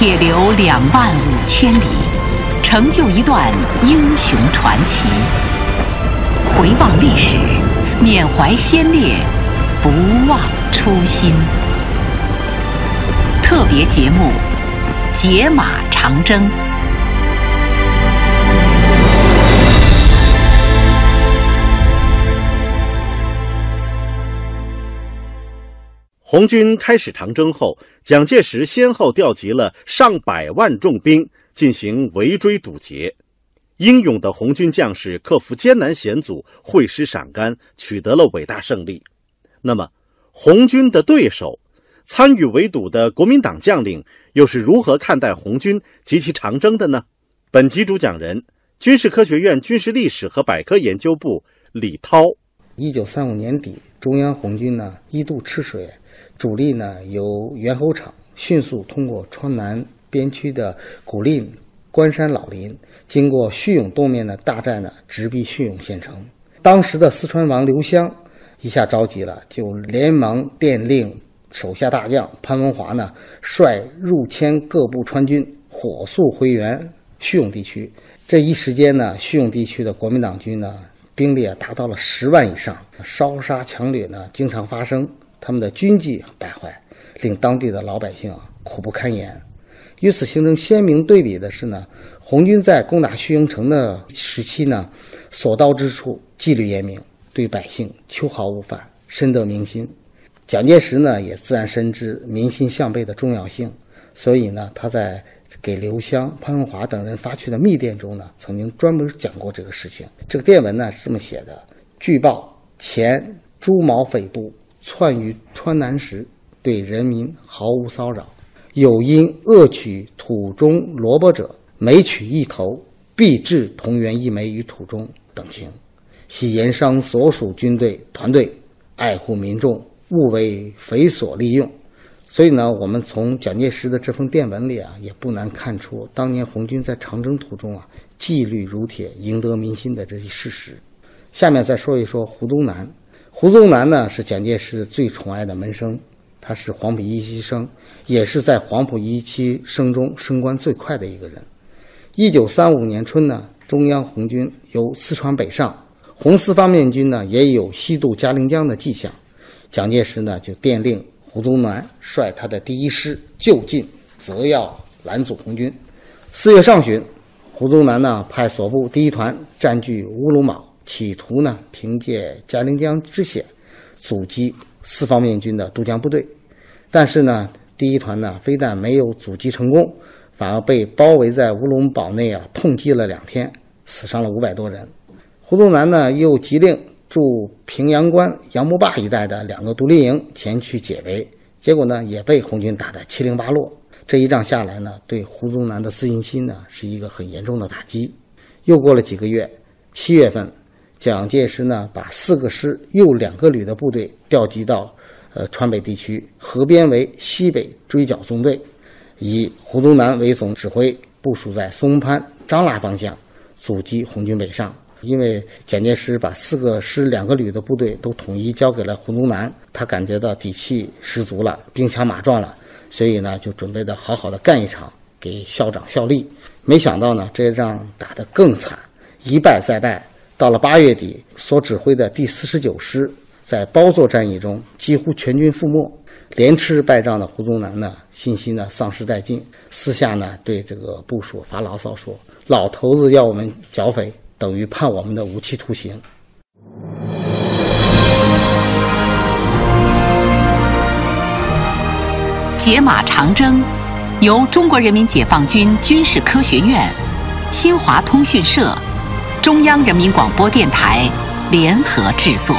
铁流两万五千里，成就一段英雄传奇。回望历史，缅怀先烈，不忘初心。特别节目《解码长征》。红军开始长征后，蒋介石先后调集了上百万重兵进行围追堵截。英勇的红军将士克服艰难险阻，会师陕甘，取得了伟大胜利。那么，红军的对手，参与围堵的国民党将领又是如何看待红军及其长征的呢？本集主讲人：军事科学院军事历史和百科研究部李涛。一九三五年底，中央红军呢一度吃水。主力呢由猿猴场迅速通过川南边区的古蔺、关山、老林，经过叙永东面的大寨呢，直逼叙永县城。当时的四川王刘湘一下着急了，就连忙电令手下大将潘文华呢，率入迁各部川军火速回援叙永地区。这一时间呢，叙永地区的国民党军呢，兵力啊达到了十万以上，烧杀抢掠呢经常发生。他们的军纪败坏，令当地的老百姓苦不堪言。与此形成鲜明对比的是呢，红军在攻打叙永城的时期呢，所到之处纪律严明，对百姓秋毫无犯，深得民心。蒋介石呢也自然深知民心向背的重要性，所以呢，他在给刘湘、潘文华等人发去的密电中呢，曾经专门讲过这个事情。这个电文呢是这么写的：据报前朱毛匪部。窜于川南时，对人民毫无骚扰。有因恶取土中萝卜者，每取一头，必置同源一枚于土中等情。系盐商所属军队团队，爱护民众，勿为匪所利用。所以呢，我们从蒋介石的这封电文里啊，也不难看出当年红军在长征途中啊，纪律如铁，赢得民心的这些事实。下面再说一说胡宗南。胡宗南呢是蒋介石最宠爱的门生，他是黄埔一期生，也是在黄埔一期生中升官最快的一个人。一九三五年春呢，中央红军由四川北上，红四方面军呢也有西渡嘉陵江的迹象。蒋介石呢就电令胡宗南率他的第一师就近，择要拦阻红军。四月上旬，胡宗南呢派所部第一团占据乌鲁莽。企图呢，凭借嘉陵江之险，阻击四方面军的渡江部队。但是呢，第一团呢，非但没有阻击成功，反而被包围在乌龙堡内啊，痛击了两天，死伤了五百多人。胡宗南呢，又急令驻平阳关、杨木坝一带的两个独立营前去解围，结果呢，也被红军打得七零八落。这一仗下来呢，对胡宗南的自信心呢，是一个很严重的打击。又过了几个月，七月份。蒋介石呢，把四个师又两个旅的部队调集到，呃，川北地区，合编为西北追剿纵队，以胡宗南为总指挥，部署在松潘、张拉方向，阻击红军北上。因为蒋介石把四个师两个旅的部队都统一交给了胡宗南，他感觉到底气十足了，兵强马壮了，所以呢，就准备的好好的干一场，给校长效力。没想到呢，这一仗打得更惨，一败再败。到了八月底，所指挥的第四十九师在包座战役中几乎全军覆没，连吃败仗的胡宗南呢，信心呢丧失殆尽，私下呢对这个部署发牢骚说：“老头子要我们剿匪，等于判我们的无期徒刑。”解码长征，由中国人民解放军军事科学院、新华通讯社。中央人民广播电台联合制作。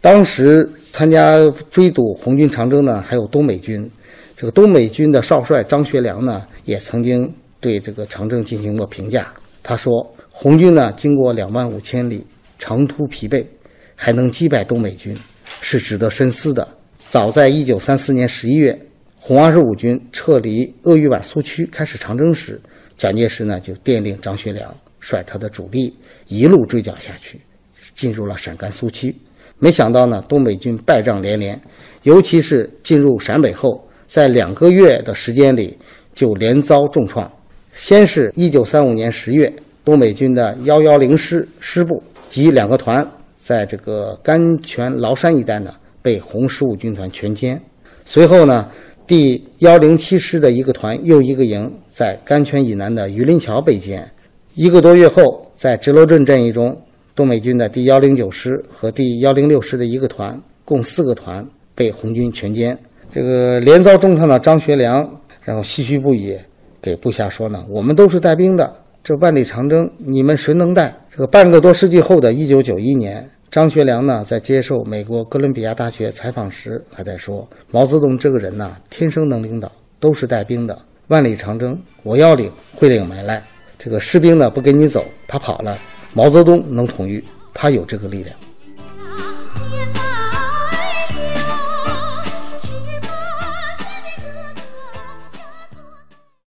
当时参加追堵红军长征呢，还有东北军。这个东北军的少帅张学良呢，也曾经对这个长征进行过评价。他说：“红军呢，经过两万五千里长途疲惫，还能击败东北军，是值得深思的。”早在一九三四年十一月。红二十五军撤离鄂豫皖苏区开始长征时，蒋介石呢就电令张学良率他的主力一路追剿下去，进入了陕甘苏区。没想到呢，东北军败仗连连，尤其是进入陕北后，在两个月的时间里就连遭重创。先是一九三五年十月，东北军的幺幺零师师部及两个团，在这个甘泉崂山一带呢，被红十五军团全歼。随后呢，第幺零七师的一个团又一个营在甘泉以南的榆林桥被歼。一个多月后，在直罗镇战役中，东北军的第幺零九师和第幺零六师的一个团，共四个团被红军全歼。这个连遭重创的张学良，然后唏嘘不已，给部下说呢：“我们都是带兵的，这万里长征，你们谁能带？”这个半个多世纪后的一九九一年，张学良呢，在接受美国哥伦比亚大学采访时，还在说：“毛泽东这个人呐，天生能领导，都是带兵的。万里长征，我要领，会领埋赖。”这个士兵呢不跟你走，他跑了。毛泽东能统御，他有这个力量。